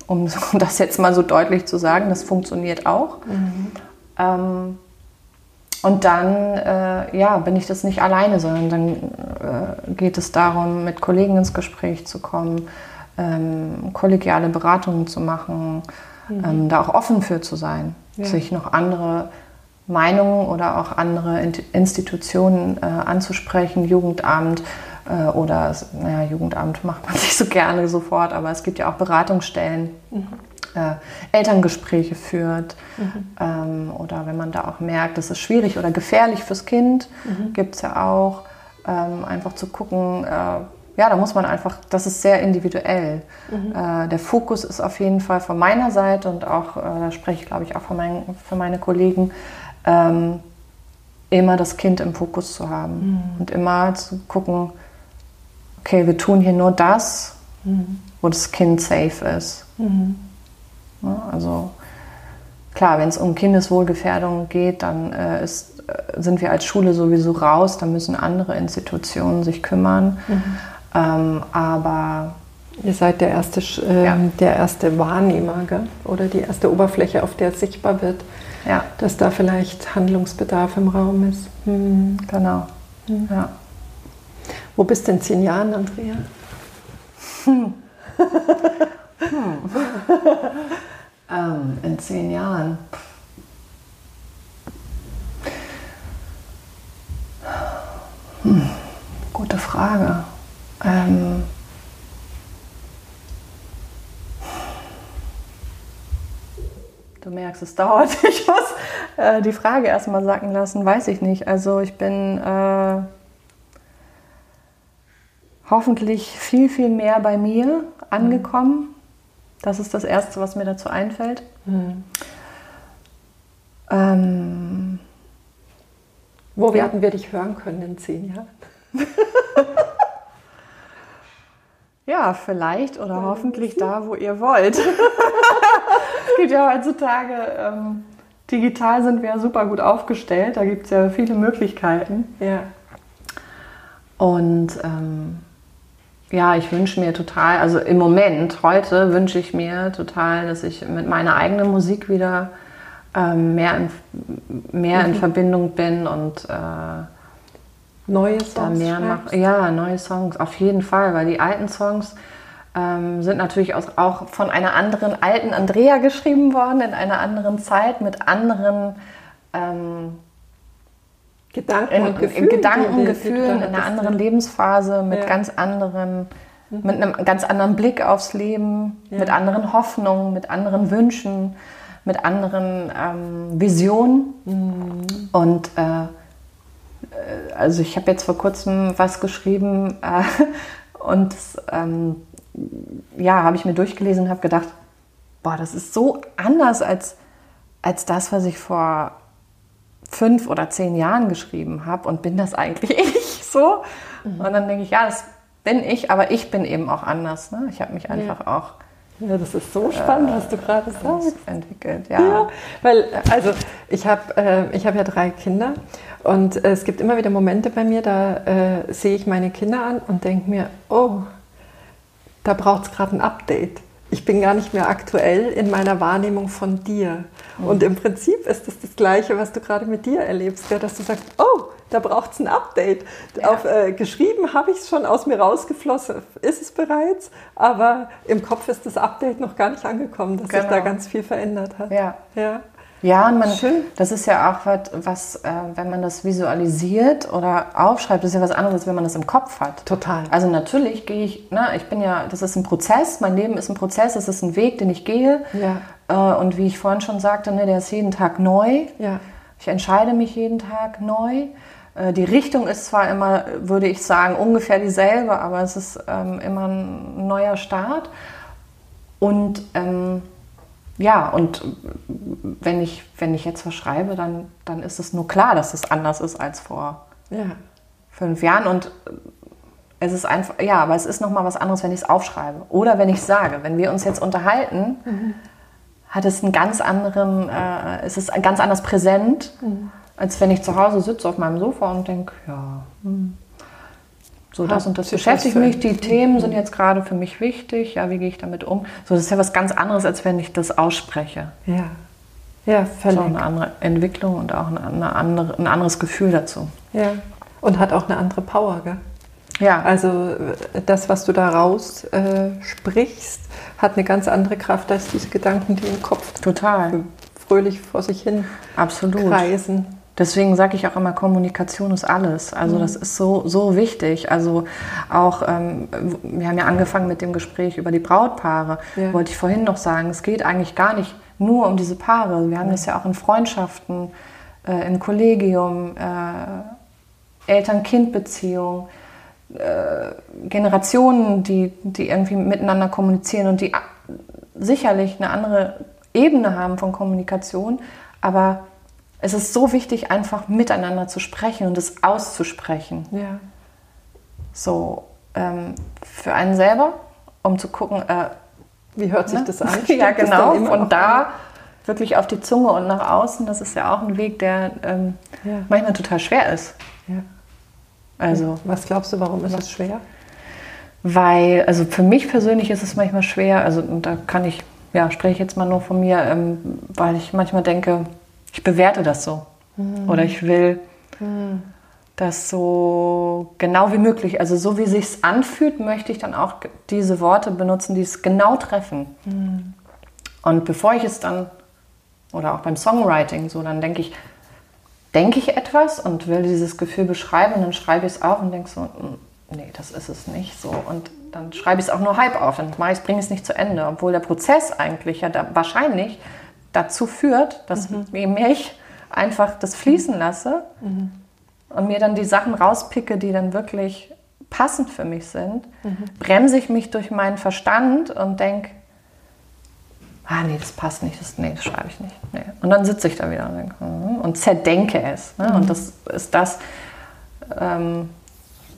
A: um das jetzt mal so deutlich zu sagen, das funktioniert auch. Mhm. Ähm, und dann äh, ja, bin ich das nicht alleine, sondern dann äh, geht es darum, mit Kollegen ins Gespräch zu kommen ähm, kollegiale Beratungen zu machen, mhm. ähm, da auch offen für zu sein. ja. sich noch andere Meinungen oder auch andere Institutionen äh, anzusprechen, Jugendamt äh, oder, naja, Jugendamt macht man nicht so gerne sofort, aber es gibt ja auch Beratungsstellen. Mhm. Äh, Elterngespräche führt mhm. ähm, oder wenn man da auch merkt, es ist schwierig oder gefährlich fürs Kind, mhm. gibt es ja auch. Ähm, einfach zu gucken, äh, ja, da muss man einfach, das ist sehr individuell. Mhm. Äh, der Fokus ist auf jeden Fall von meiner Seite und auch, äh, da spreche ich glaube ich auch für, mein, für meine Kollegen, ähm, immer das Kind im Fokus zu haben mhm. und immer zu gucken, okay, wir tun hier nur das, mhm. wo das Kind safe ist. Mhm. Ja, also klar, wenn es um Kindeswohlgefährdung geht, dann äh, ist, äh, sind wir als Schule sowieso raus, da müssen andere Institutionen sich kümmern. Mhm. Ähm, aber
B: Ihr seid der erste, äh, ja. der erste Wahrnehmer gell? oder die erste Oberfläche, auf der es sichtbar wird, ja. dass da vielleicht Handlungsbedarf im Raum ist.
A: Hm. Genau. Hm. Ja.
B: Wo bist du in zehn Jahren, Andrea? Hm.
A: hm. ähm, in zehn Jahren. Hm. Gute Frage. Ähm, Du merkst, es dauert. Ich muss äh, die Frage erstmal sacken lassen, weiß ich nicht. Also ich bin äh, hoffentlich viel, viel mehr bei mir angekommen. Das ist das Erste, was mir dazu einfällt. Mhm.
B: Ähm, Wo ja. werden wir dich hören können in zehn Jahren?
A: ja, vielleicht oder hoffentlich da, wo ihr wollt. es gibt ja heutzutage, ähm, digital sind wir ja super gut aufgestellt, da gibt es ja viele Möglichkeiten. Ja. Und ähm, ja, ich wünsche mir total, also im Moment, heute wünsche ich mir total, dass ich mit meiner eigenen Musik wieder ähm, mehr, in, mehr mhm. in Verbindung bin und äh,
B: neue Songs. Da mehr
A: mach, ja, neue Songs, auf jeden Fall, weil die alten Songs ähm, sind natürlich auch von einer anderen alten Andrea geschrieben worden, in einer anderen Zeit, mit anderen ähm,
B: Gedanken, in, und
A: Gefühlen, Gedanken, Gefühlen in einer anderen Lebensphase, mit ja. ganz anderen, mhm. mit einem ganz anderen Blick aufs Leben, ja. mit anderen Hoffnungen, mit anderen Wünschen, mit anderen ähm, Visionen. Mhm. Und äh, äh also ich habe jetzt vor kurzem was geschrieben äh, und ähm, ja, habe ich mir durchgelesen und habe gedacht, boah, das ist so anders als, als das, was ich vor fünf oder zehn Jahren geschrieben habe und bin das eigentlich ich so? Mhm. Und dann denke ich, ja, das bin ich, aber ich bin eben auch anders. Ne? Ich habe mich einfach ja. auch
B: ja, das ist so spannend, äh, was du gerade sagst.
A: Entwickelt, ja.
B: ja. Weil, also, ich habe äh, hab ja drei Kinder und äh, es gibt immer wieder Momente bei mir, da äh, sehe ich meine Kinder an und denke mir, oh, da braucht es gerade ein Update. Ich bin gar nicht mehr aktuell in meiner Wahrnehmung von dir. Mhm. Und im Prinzip ist das das Gleiche, was du gerade mit dir erlebst, ja, dass du sagst, oh, da braucht es ein Update. Ja. Auf, äh, geschrieben habe ich es schon aus mir rausgeflossen, ist es bereits, aber im Kopf ist das Update noch gar nicht angekommen, dass genau. sich da genau. ganz viel verändert hat.
A: Ja. ja. Ja, und man, Schön. das ist ja auch was, was äh, wenn man das visualisiert oder aufschreibt, das ist ja was anderes, als wenn man das im Kopf hat.
B: Total.
A: Also natürlich gehe ich, na, ich bin ja, das ist ein Prozess, mein Leben ist ein Prozess, es ist ein Weg, den ich gehe. Ja. Äh, und wie ich vorhin schon sagte, ne, der ist jeden Tag neu. Ja. Ich entscheide mich jeden Tag neu. Äh, die Richtung ist zwar immer, würde ich sagen, ungefähr dieselbe, aber es ist ähm, immer ein neuer Start. Und ähm, ja, und wenn ich, wenn ich jetzt was schreibe, dann, dann ist es nur klar, dass es anders ist als vor ja. fünf Jahren. Und es ist einfach, ja, aber es ist nochmal was anderes, wenn ich es aufschreibe. Oder wenn ich sage, wenn wir uns jetzt unterhalten, mhm. hat es einen ganz anderen, äh, es ist ganz anders präsent, mhm. als wenn ich zu Hause sitze auf meinem Sofa und denke, ja, hm, so, das und das beschäftigt mich. Die Themen sind jetzt gerade für mich wichtig. Ja, wie gehe ich damit um? So, das ist ja was ganz anderes, als wenn ich das ausspreche.
B: Ja. Ja, völlig.
A: So eine andere Entwicklung und auch eine andere, ein anderes Gefühl dazu.
B: Ja. Und hat auch eine andere Power, gell? Ja. Also das, was du da raus äh, sprichst, hat eine ganz andere Kraft als diese Gedanken, die im Kopf
A: Total.
B: fröhlich vor sich hin
A: Absolut.
B: kreisen.
A: Deswegen sage ich auch immer, Kommunikation ist alles. Also mhm. das ist so, so wichtig. Also auch, ähm, wir haben ja angefangen mit dem Gespräch über die Brautpaare. Ja. Wollte ich vorhin noch sagen, es geht eigentlich gar nicht nur um diese Paare. Wir haben das ja auch in Freundschaften, äh, im Kollegium, äh, Eltern-Kind-Beziehung, äh, Generationen, die, die irgendwie miteinander kommunizieren und die sicherlich eine andere Ebene haben von Kommunikation, aber es ist so wichtig, einfach miteinander zu sprechen und es auszusprechen.
B: Ja.
A: So, ähm, für einen selber, um zu gucken, äh,
B: wie hört sich ne? das an?
A: ja, genau. Von da an? wirklich auf die Zunge und nach außen, das ist ja auch ein Weg, der ähm, ja. manchmal total schwer ist.
B: Ja. Also, was glaubst du, warum ist es schwer?
A: Weil, also für mich persönlich ist es manchmal schwer, also und da kann ich, ja, spreche ich jetzt mal nur von mir, ähm, weil ich manchmal denke, ich bewerte das so. Mhm. Oder ich will mhm. das so genau wie möglich, also so wie es sich anfühlt, möchte ich dann auch diese Worte benutzen, die es genau treffen. Mhm. Und bevor ich es dann, oder auch beim Songwriting, so dann denke ich, denke ich etwas und will dieses Gefühl beschreiben und dann schreibe ich es auf und denke so, hm, nee, das ist es nicht so. Und dann schreibe ich es auch nur halb auf, dann mache ich bringe es nicht zu Ende, obwohl der Prozess eigentlich ja da wahrscheinlich dazu führt, dass mhm. ich einfach das fließen lasse mhm. und mir dann die Sachen rauspicke, die dann wirklich passend für mich sind, mhm. bremse ich mich durch meinen Verstand und denke, ah nee, das passt nicht, das, nee, das schreibe ich nicht. Nee. Und dann sitze ich da wieder und, denke, hm, und zerdenke es. Ne? Und mhm. das ist das, ähm,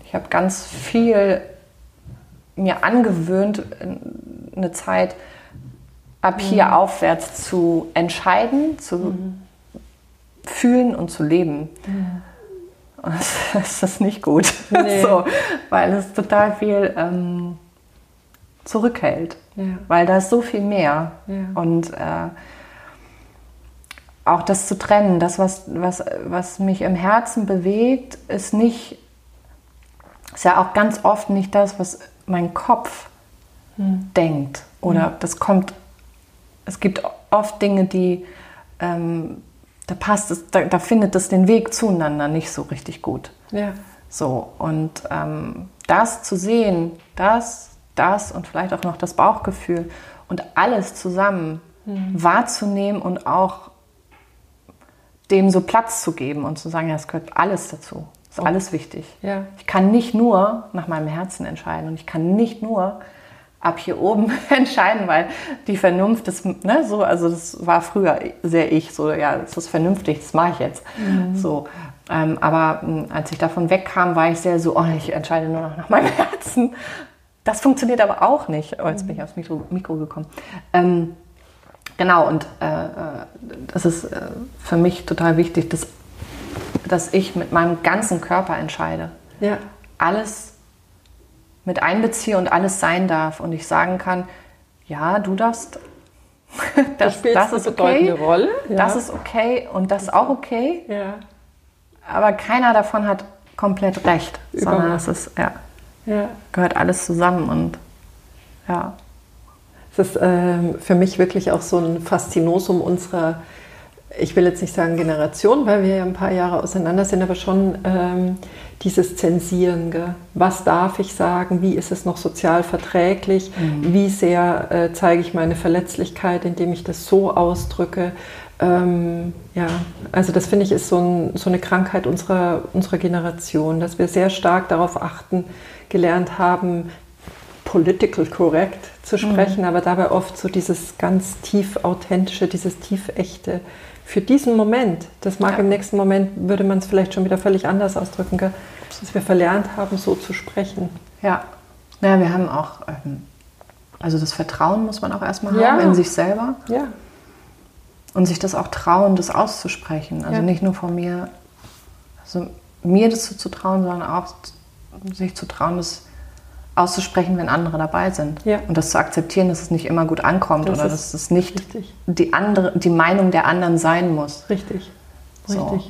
A: ich habe ganz viel mir angewöhnt, eine Zeit, ab hier mhm. aufwärts zu entscheiden, zu mhm. fühlen und zu leben. Und das, ist nicht gut, nee. so, weil es total viel ähm, zurückhält, ja. weil da ist so viel mehr. Ja. Und äh, auch das zu trennen, das, was, was, was mich im Herzen bewegt, ist nicht, ist ja auch ganz oft nicht das, was mein Kopf hm. denkt. Oder hm. das kommt es gibt oft Dinge, die, ähm, da passt es, da, da, findet es den Weg zueinander nicht so richtig gut.
B: Ja.
A: So, und ähm, das zu sehen, das, das und vielleicht auch noch das Bauchgefühl und alles zusammen mhm. wahrzunehmen und auch dem so Platz zu geben und zu sagen, ja, es gehört alles dazu. Ist oh. alles wichtig.
B: Ja.
A: Ich kann nicht nur nach meinem Herzen entscheiden und ich kann nicht nur ab hier oben entscheiden, weil die Vernunft ist, ne, so, also das war früher sehr ich, so, ja, das ist vernünftig, das mache ich jetzt. Mhm. So, ähm, aber mh, hm, als ich davon wegkam, war ich sehr so, oh, ich entscheide nur noch nach meinem Herzen. Das funktioniert aber auch nicht. Oh, jetzt bin ich aufs Mikro, Mikro gekommen. Ähm, genau, und äh, äh, das ist äh, für mich total wichtig, dass, dass ich mit meinem ganzen Körper entscheide.
B: Ja.
A: Alles mit einbeziehe und alles sein darf und ich sagen kann, ja, du darfst,
B: das, das ist okay, Rolle.
A: Ja. das ist okay und das ist auch okay.
B: Ja.
A: Aber keiner davon hat komplett recht,
B: Übermacht.
A: sondern es ist, ja, ja. gehört alles zusammen und ja.
B: Es ist ähm, für mich wirklich auch so ein Faszinosum unserer, ich will jetzt nicht sagen Generation, weil wir ja ein paar Jahre auseinander sind, aber schon ähm, dieses Zensieren. Gell? Was darf ich sagen? Wie ist es noch sozial verträglich? Mhm. Wie sehr äh, zeige ich meine Verletzlichkeit, indem ich das so ausdrücke? Ähm, ja, also das finde ich ist so, ein, so, eine Krankheit unserer, unserer Generation, dass wir sehr stark darauf achten, gelernt haben, political correct zu mhm. sprechen, mhm. aber dabei oft so dieses ganz tief authentische, dieses tief echte für diesen Moment, das mag ja. im nächsten Moment, würde man es vielleicht schon wieder völlig anders ausdrücken, gell? dass wir verlernt haben, so zu sprechen.
A: Ja, ja wir haben auch, ähm, also das Vertrauen muss man auch erstmal ja. haben in sich selber.
B: Ja.
A: Und sich das auch trauen, das auszusprechen. Also ja. nicht nur von mir, also mir das zu trauen, sondern auch sich zu trauen, das auszusprechen, wenn andere dabei sind.
B: Ja.
A: Und das zu akzeptieren, dass es nicht immer gut ankommt das oder dass es nicht die, andere, die Meinung der anderen sein muss.
B: Richtig. Richtig. So.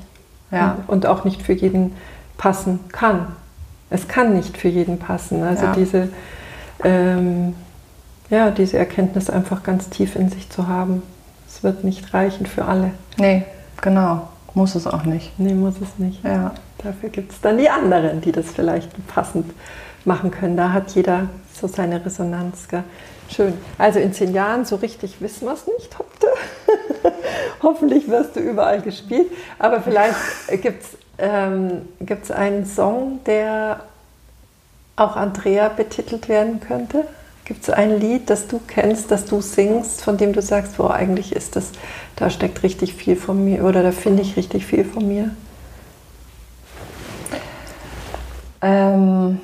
B: Ja. Und auch nicht für jeden passen kann. Es kann nicht für jeden passen. Also ja. diese, ähm, ja, diese Erkenntnis einfach ganz tief in sich zu haben. Es wird nicht reichen für alle.
A: Nee, genau. Muss es auch nicht.
B: Nee, muss es nicht.
A: Ja.
B: Dafür gibt es dann die anderen, die das vielleicht passend machen können. Da hat jeder so seine Resonanz. Gell? Schön. Also in zehn Jahren, so richtig wissen wir es nicht heute. Hoffentlich wirst du überall gespielt. Aber vielleicht gibt es ähm, einen Song, der auch Andrea betitelt werden könnte. Gibt es ein Lied, das du kennst, das du singst, von dem du sagst, wo eigentlich ist das, da steckt richtig viel von mir oder da finde ich richtig viel von mir?
A: Ähm,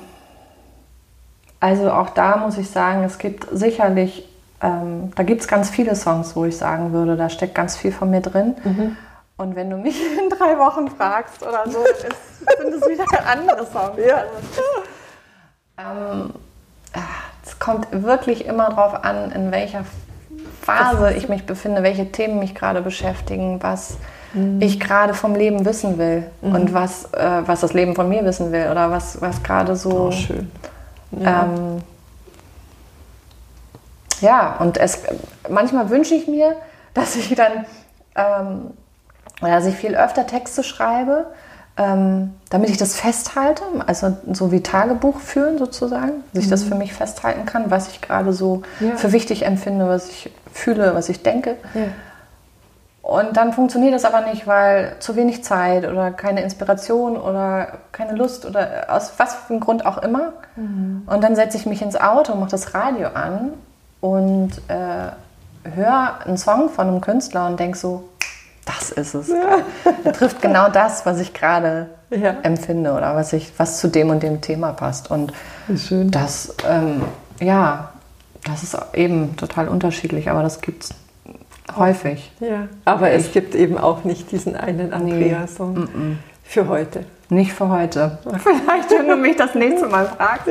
A: also auch da muss ich sagen, es gibt sicherlich, ähm, da gibt es ganz viele Songs, wo ich sagen würde, da steckt ganz viel von mir drin. Mhm. Und wenn du mich in drei Wochen fragst oder so, ist, sind es wieder andere Songs. Ja. Also, ähm, es kommt wirklich immer darauf an, in welcher Phase ich mich befinde, welche Themen mich gerade beschäftigen, was mhm. ich gerade vom Leben wissen will mhm. und was, äh, was das Leben von mir wissen will oder was, was gerade so.
B: Oh, schön.
A: Ja. Ähm, ja, und es, manchmal wünsche ich mir, dass ich dann, ähm, dass ich viel öfter Texte schreibe, ähm, damit ich das festhalte, also so wie Tagebuch führen sozusagen, dass ich das mhm. für mich festhalten kann, was ich gerade so ja. für wichtig empfinde, was ich fühle, was ich denke. Ja. Und dann funktioniert das aber nicht, weil zu wenig Zeit oder keine Inspiration oder keine Lust oder aus was für einem Grund auch immer. Mhm. Und dann setze ich mich ins Auto, mache das Radio an und äh, höre einen Song von einem Künstler und denke so, das ist es. Ja. Er trifft genau das, was ich gerade ja. empfinde oder was, ich, was zu dem und dem Thema passt. Und das, ähm, ja, das ist eben total unterschiedlich, aber das gibt es Häufig.
B: Ja, aber ich, es gibt eben auch nicht diesen einen Andreas-Song nee. für heute.
A: Nicht für heute. Vielleicht, wenn du mich das nächste Mal fragst.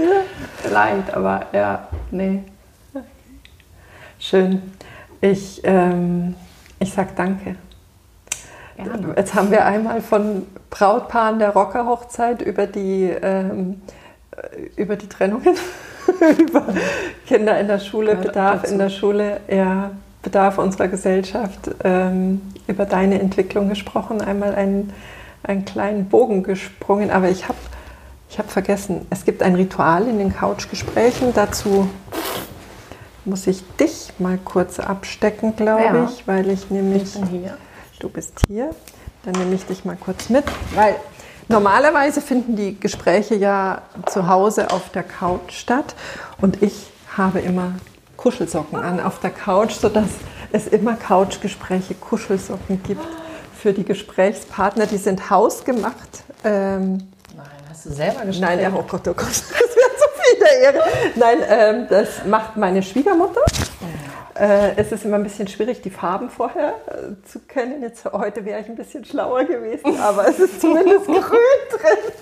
A: Vielleicht, aber ja, nee.
B: Schön. Ich, ähm, ich sag danke. Gerne. Jetzt haben wir einmal von Brautpaaren der Rockerhochzeit über die, ähm, über die Trennungen, über Kinder in der Schule, Bedarf in der Schule, ja, Bedarf unserer Gesellschaft ähm, über deine Entwicklung gesprochen, einmal einen, einen kleinen Bogen gesprungen, aber ich habe ich hab vergessen, es gibt ein Ritual in den Couchgesprächen, dazu muss ich dich mal kurz abstecken, glaube ja. ich, weil ich nämlich... Ich bin hier. Du bist hier. Dann nehme ich dich mal kurz mit, weil normalerweise finden die Gespräche ja zu Hause auf der Couch statt und ich habe immer Kuschelsocken an auf der Couch, sodass es immer Couchgespräche, Kuschelsocken gibt für die Gesprächspartner. Die sind hausgemacht.
A: Ähm, Nein, hast du selber gestrickt?
B: Nein, ja, oh Gott, oh Gott, das wäre zu viel der Ehre. Nein, ähm, das macht meine Schwiegermutter. Äh, es ist immer ein bisschen schwierig, die Farben vorher äh, zu kennen. Jetzt heute wäre ich ein bisschen schlauer gewesen, aber es ist zumindest grün drin.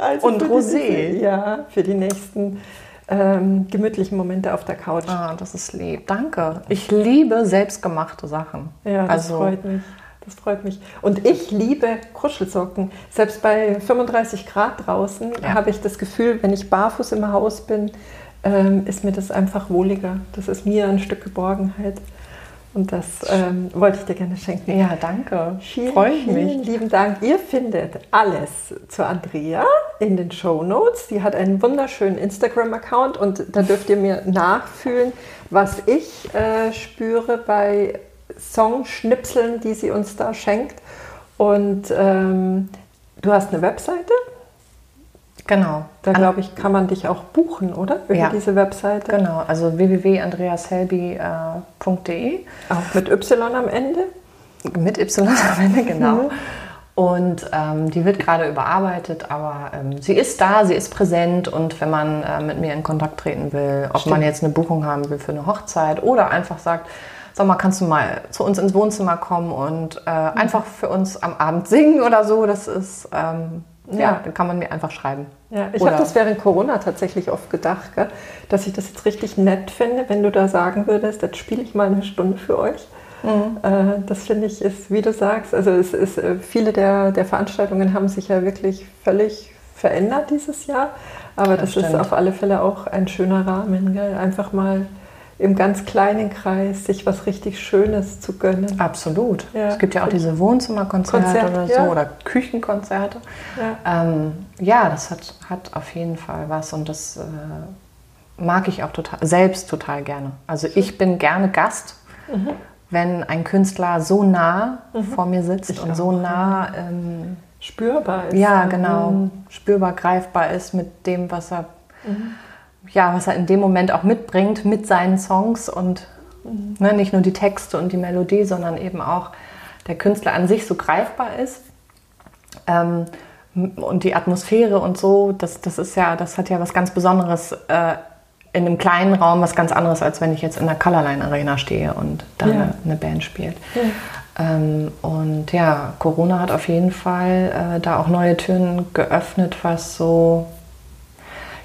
A: Also Und Rosé.
B: ja, für die nächsten ähm, gemütlichen Momente auf der Couch.
A: Ah, das ist lieb. Danke. Ich liebe selbstgemachte Sachen.
B: Ja, das also, freut mich. Das freut mich. Und ich liebe Kuschelsocken. Selbst bei 35 Grad draußen ja. habe ich das Gefühl, wenn ich barfuß im Haus bin, ähm, ist mir das einfach wohliger. Das ist mir ein Stück Geborgenheit. Und das ähm, wollte ich dir gerne schenken.
A: Ja, danke.
B: Vielen, Freue ich vielen mich. lieben Dank. Ihr findet alles zu Andrea in den Show Notes. Sie hat einen wunderschönen Instagram-Account und da dürft ihr mir nachfühlen, was ich äh, spüre bei Songschnipseln, die sie uns da schenkt. Und ähm, du hast eine Webseite?
A: Genau.
B: Da glaube ich, kann man dich auch buchen, oder?
A: Über ja. diese Webseite. Genau, also www.andreashelby.de.
B: Auch mit Y am Ende?
A: Mit Y am Ende, genau. Mhm. Und ähm, die wird gerade überarbeitet, aber ähm, sie ist da, sie ist präsent und wenn man äh, mit mir in Kontakt treten will, ob Stimmt. man jetzt eine Buchung haben will für eine Hochzeit oder einfach sagt, sag mal, kannst du mal zu uns ins Wohnzimmer kommen und äh, mhm. einfach für uns am Abend singen oder so, das ist ähm, ja, ja, dann kann man mir einfach schreiben.
B: Ja, ich habe das während Corona tatsächlich oft gedacht, gell, dass ich das jetzt richtig nett finde, wenn du da sagen würdest, jetzt spiele ich mal eine Stunde für euch. Mhm. Äh, das finde ich ist, wie du sagst, also es ist, äh, viele der, der Veranstaltungen haben sich ja wirklich völlig verändert dieses Jahr, aber das, das ist auf alle Fälle auch ein schöner Rahmen, gell? einfach mal im ganz kleinen Kreis sich was richtig Schönes zu gönnen.
A: Absolut. Ja. Es gibt ja auch diese Wohnzimmerkonzerte Konzert, oder so ja. oder Küchenkonzerte. Ja, ähm, ja das hat, hat auf jeden Fall was und das äh, mag ich auch total, selbst total gerne. Also ich bin gerne Gast. Mhm. Wenn ein Künstler so nah mhm. vor mir sitzt ich und auch. so nah ähm,
B: spürbar ist.
A: Ja, genau. Mhm. Spürbar, greifbar ist mit dem, was er, mhm. Ja, was er in dem Moment auch mitbringt mit seinen Songs und ne, nicht nur die Texte und die Melodie, sondern eben auch der Künstler an sich so greifbar ist. Ähm, und die Atmosphäre und so, das, das ist ja, das hat ja was ganz Besonderes äh, in einem kleinen Raum, was ganz anderes, als wenn ich jetzt in der Colorline Arena stehe und da ja. eine, eine, Band spielt. Ja. Ähm, und ja, Corona hat auf jeden Fall äh, da auch neue Türen geöffnet, was so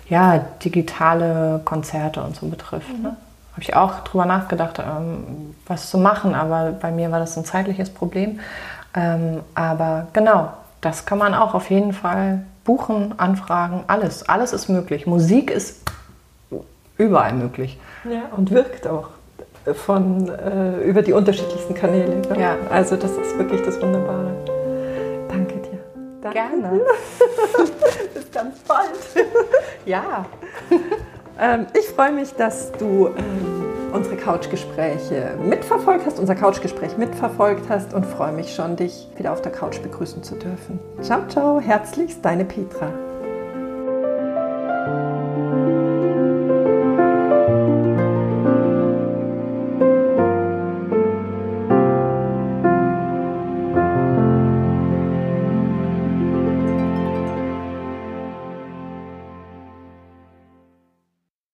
A: ja, digitale Konzerte und so betrifft. Mhm. Ne? Habe ich auch drüber nachgedacht, ähm, was zu machen, aber bei mir war das ein zeitliches Problem. Ähm, aber genau, das kann man auch auf jeden Fall buchen, anfragen, alles. Alles ist möglich. Musik ist überall möglich.
B: Ja, und wirkt auch von, äh, über die unterschiedlichsten Kanäle.
A: Ja. ja.
B: Also das ist wirklich das Wunderbare.
A: Danke. Gerne.
B: Bis ganz bald.
A: ja.
B: ähm, ich freue mich, dass du ähm, unsere Couchgespräche mitverfolgt hast, unser Couchgespräch mitverfolgt hast und freue mich schon, dich wieder auf der Couch begrüßen zu dürfen. Ciao, ciao, herzlichst, deine Petra.